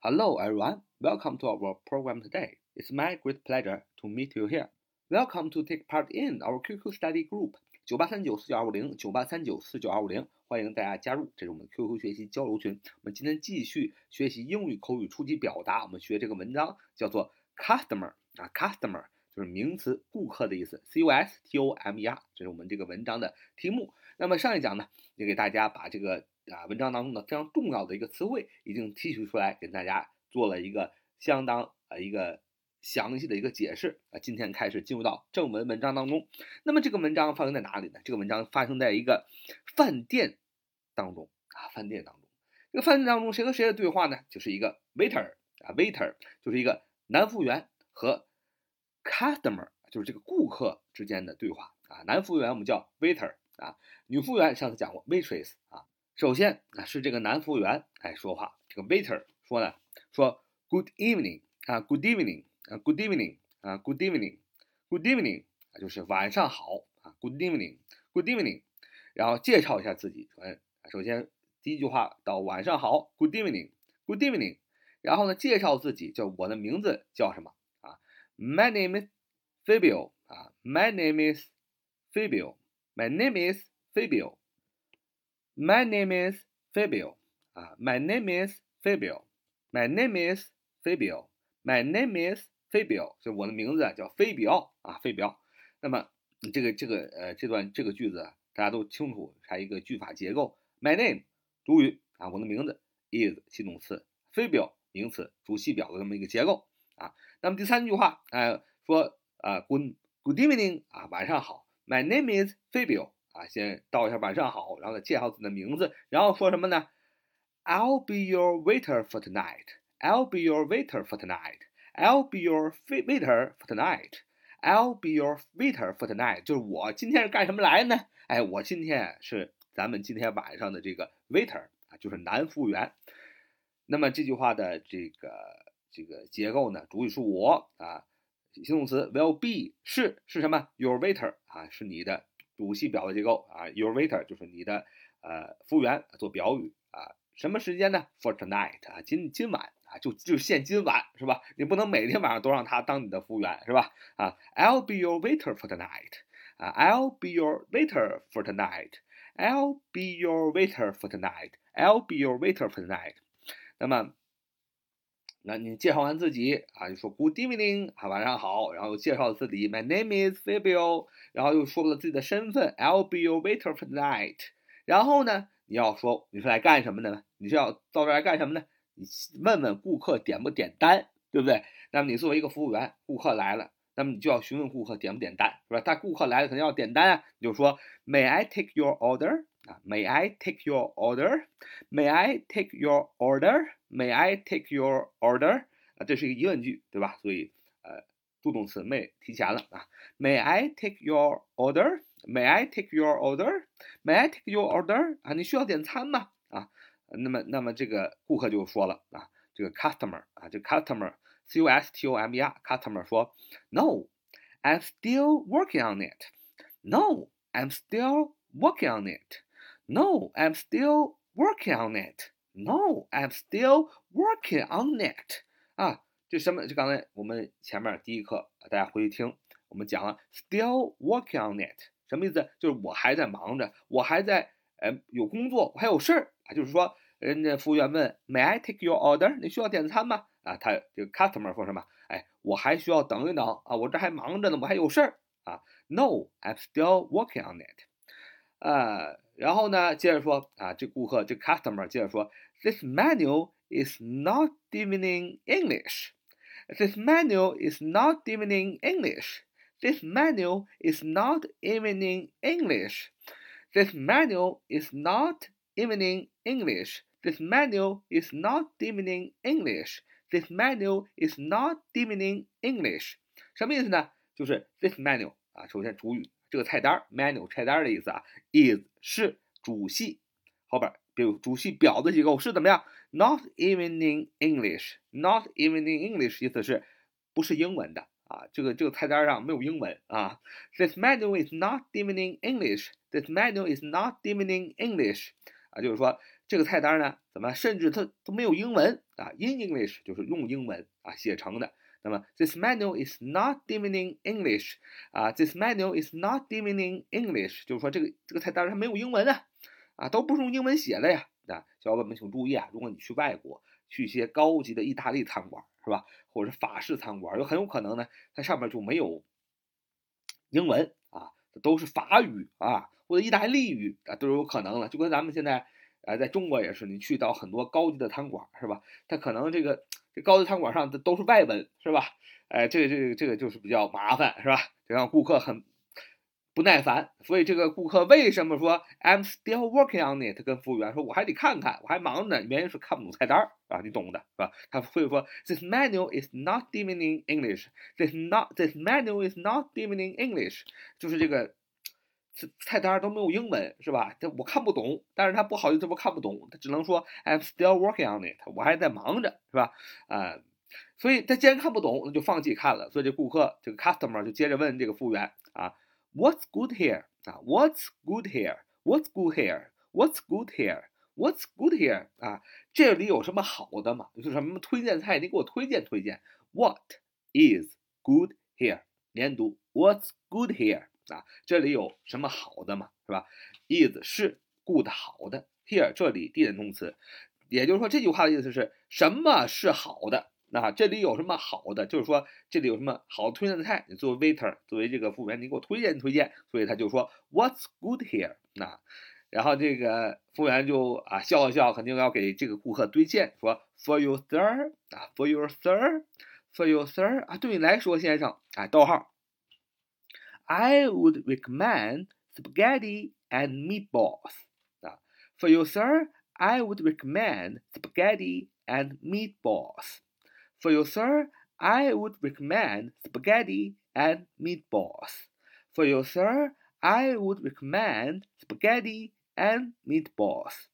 Hello, everyone. Welcome to our program today. It's my great pleasure to meet you here. Welcome to take part in our QQ study group 九八三九四九二五零九八三九四九二五零，欢迎大家加入，这是我们的 QQ 学习交流群。我们今天继续学习英语口语初级表达，我们学这个文章叫做 customer 啊，customer 就是名词顾客的意思，C U S T O M E R，这是我们这个文章的题目。那么上一讲呢，也给大家把这个啊文章当中的非常重要的一个词汇已经提取出来，给大家做了一个相当呃一个。详细的一个解释啊，今天开始进入到正文文章当中。那么这个文章发生在哪里呢？这个文章发生在一个饭店当中啊，饭店当中。这个饭店当中谁和谁的对话呢？就是一个 waiter 啊，waiter 就是一个男服务员和 customer 就是这个顾客之间的对话啊。男服务员我们叫 waiter 啊，女服务员上次讲过 waitress 啊。首先啊是这个男服务员哎说话，这个 waiter 说呢，说 good evening 啊，good evening。啊，Good evening，啊，Good evening，Good evening，啊，就是晚上好啊，Good evening，Good evening，然后介绍一下自己，嗯，首先第一句话到晚上好，Good evening，Good evening，然后呢介绍自己，叫我的名字叫什么啊？My name is Fabio，啊，My name is Fabio，My name is Fabio My name is Fabio，啊，My name is Fabio，My name is Fabio，My name is 飞镖，就我的名字叫飞镖啊，飞镖。那么这个这个呃这段这个句子啊大家都清楚，它一个句法结构。My name 主语啊，我的名字 is 系动词，Fabio 名词主系表的这么一个结构啊。那么第三句话哎说啊 good good evening 啊晚上好，My name is Fabio 啊，先道一下晚上好，然后再介绍自己的名字，然后说什么呢？I'll be your waiter for tonight. I'll be your waiter for tonight. I'll be your waiter for tonight. I'll be your waiter for tonight. 就是我今天是干什么来呢？哎，我今天是咱们今天晚上的这个 waiter 啊，就是男服务员。那么这句话的这个这个结构呢，主语是我啊，形容词 will be 是是什么？Your waiter 啊，是你的主系表的结构啊，Your waiter 就是你的呃服务员做表语啊，什么时间呢？For tonight 啊，今今晚。啊，就就限今晚是吧？你不能每天晚上都让他当你的服务员是吧？啊，I'll be your waiter for tonight。啊，I'll be your waiter for tonight。I'll be your waiter for tonight。I'll be your waiter for tonight。那么，那你介绍完自己啊，就说 Good evening 啊，晚上好，然后介绍自己 My name is Fabio，然后又说了自己的身份 I'll be your waiter for tonight。然后呢，你要说你是来干什么的呢？你是要到这来干什么呢？你问问顾客点不点单，对不对？那么你作为一个服务员，顾客来了，那么你就要询问顾客点不点单，是吧？他顾客来了肯定要点单啊，你就说 May I take your order？啊，May I take your order？May I take your order？May I take your order？啊，这是一个疑问句，对吧？所以呃，助动词 may 提前了啊。May I take your order？May I take your order？May I take your order？啊，你需要点餐吗？啊？那么，那么这个顾客就说了啊，这个 customer 啊，这 customer，c u s t o m e r，customer 说，No，I'm still working on it。No，I'm still working on it。 No，I'm still working on it。No，I'm still working on it。啊，这什么？就刚才我们前面第一课大家回去听，我们讲了 still working on it，什么意思？就是我还在忙着，我还在。哎，有工作，我还有事儿啊，就是说，人家服务员问，May I take your order？你需要点餐吗？啊，他这个 customer 说什么？哎，我还需要等一等啊，我这还忙着呢，我还有事儿啊。No，I'm still working on it。呃，然后呢，接着说啊，这顾客这 customer 接着说，This menu is not even in English。This menu is not even in English。This menu is not even in English。This menu is not even in English. This menu is not even in English. This menu is not even in English. 什么意思呢？就是 this menu 啊，首先主语 这个菜单 menu 菜单的意思啊，is 是主系后边比如主系表的结构是怎么样？Not even in English. Not even in English 意思是不是英文的。啊，这个这个菜单上没有英文啊。This menu is not even in English. This menu is not even in English. 啊，就是说这个菜单呢，怎么甚至它都没有英文啊？In English 就是用英文啊写成的。那么 this menu is not dimming English 啊，this menu is not dimming English，就是说这个这个菜单它没有英文啊，啊都不是用英文写的呀。啊，小伙伴们请注意啊，如果你去外国，去一些高级的意大利餐馆是吧，或者是法式餐馆，有很有可能呢，它上面就没有英文啊，都是法语啊或者意大利语啊都有可能了，就跟咱们现在。哎，在中国也是，你去到很多高级的餐馆，是吧？它可能这个高级餐馆上的都是外文，是吧？哎，这个这个这个就是比较麻烦，是吧？就让顾客很不耐烦。所以这个顾客为什么说 I'm still working on it？跟服务员说，我还得看看，我还忙着呢。原因是看不懂菜单儿，啊，你懂的，是吧？他会说 This menu is not d i m i n i n g English. This not this menu is not d i m i n i n g English. 就是这个。菜单都没有英文，是吧？这我看不懂，但是他不好意思说看不懂，他只能说 I'm still working on it，我还在忙着，是吧？啊，所以他既然看不懂，那就放弃看了。所以这顾客这个 customer 就接着问这个服务员啊，What's good here？啊，What's good here？What's good here？What's good here？What's good here？啊，这里有什么好的嘛？就是什么推荐菜，你给我推荐推荐。What is good here？连读，What's good here？啊，这里有什么好的嘛，是吧？is 是 good 好的，here 这里地点动词，也就是说这句话的意思是什么是好的？那这里有什么好的？就是说这里有什么好推荐的菜？你作为 waiter，作为这个服务员，你给我推荐推荐。所以他就说 What's good here？那然后这个服务员就啊笑了笑，肯定要给这个顾客推荐，说 For you sir 啊，For you sir，For you sir 啊，对你来说先生啊，逗号。I would recommend spaghetti and meatballs. Now, for you, sir, I would recommend spaghetti and meatballs. For you, sir, I would recommend spaghetti and meatballs. For you, sir, I would recommend spaghetti and meatballs.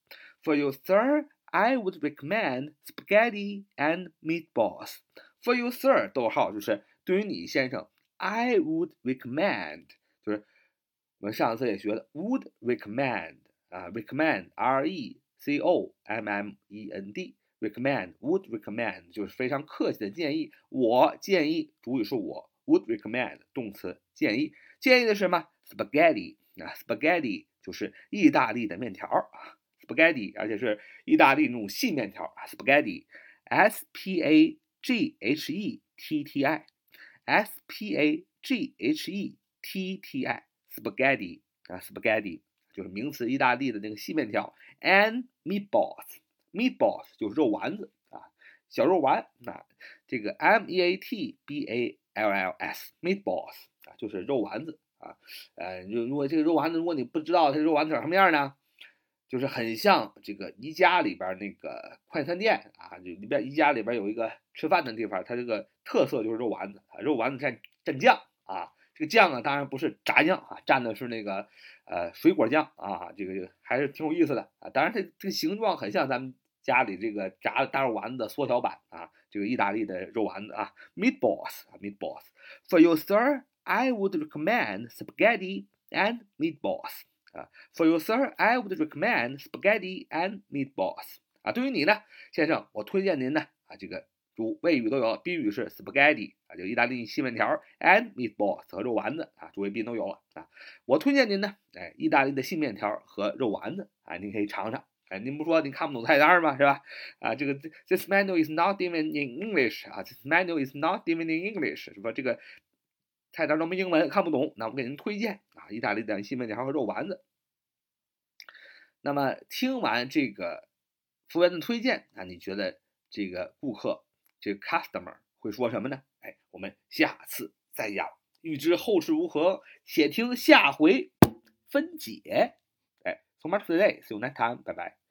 For you, sir, I would recommend spaghetti and meatballs. For you, sir，逗号就是对于你先生 I would recommend，就是我们上次也学的 would recommend 啊，recommend，r e c o m m e n d，recommend，would recommend 就是非常客气的建议。我建议，主语是我，would recommend 动词建议，建议的是什么？spaghetti 啊，spaghetti 就是意大利的面条啊，spaghetti 而且是意大利那种细面条啊，spaghetti，s p a g h e t t i。S P A G H E T T I，spaghetti 啊，spaghetti 就是名词，意大利的那个细面条。And meatballs，meatballs 就是肉丸子啊，小肉丸。那这个 M E A T B A L L S，meatballs 啊，就是肉丸子啊。呃，如如果这个肉丸子，如果你不知道它肉丸子长什么样呢？就是很像这个宜家里边那个快餐店啊，就里边宜家里边有一个吃饭的地方，它这个特色就是肉丸子啊，肉丸子蘸蘸酱啊，这个酱啊当然不是炸酱啊，蘸的是那个呃水果酱啊，这个还是挺有意思的啊。当然它这个形状很像咱们家里这个炸大肉丸子的缩小版啊，这个意大利的肉丸子啊，meatballs，meatballs，for you, sir, I would recommend spaghetti and meatballs. 啊，For you, sir, I would recommend spaghetti and meatballs. 啊，对于你呢，先生，我推荐您呢啊，这个主谓语都有，宾语是 spaghetti 啊，就意大利细面条，and meatballs 和肉丸子啊，主谓宾都有了啊。我推荐您呢，哎，意大利的细面条和肉丸子啊，您可以尝尝。哎，您不说您看不懂菜单吗？是吧？啊，这个 this menu is not even in English 啊，this menu is not even in English 是吧？这个。菜单都没英文，看不懂，那我给您推荐啊，意大利的西面条和肉丸子。那么听完这个服务员的推荐，那你觉得这个顾客这个 customer 会说什么呢？哎，我们下次再讲。欲知后事如何，且听下回分解。哎，So much today. See you next time. Bye bye.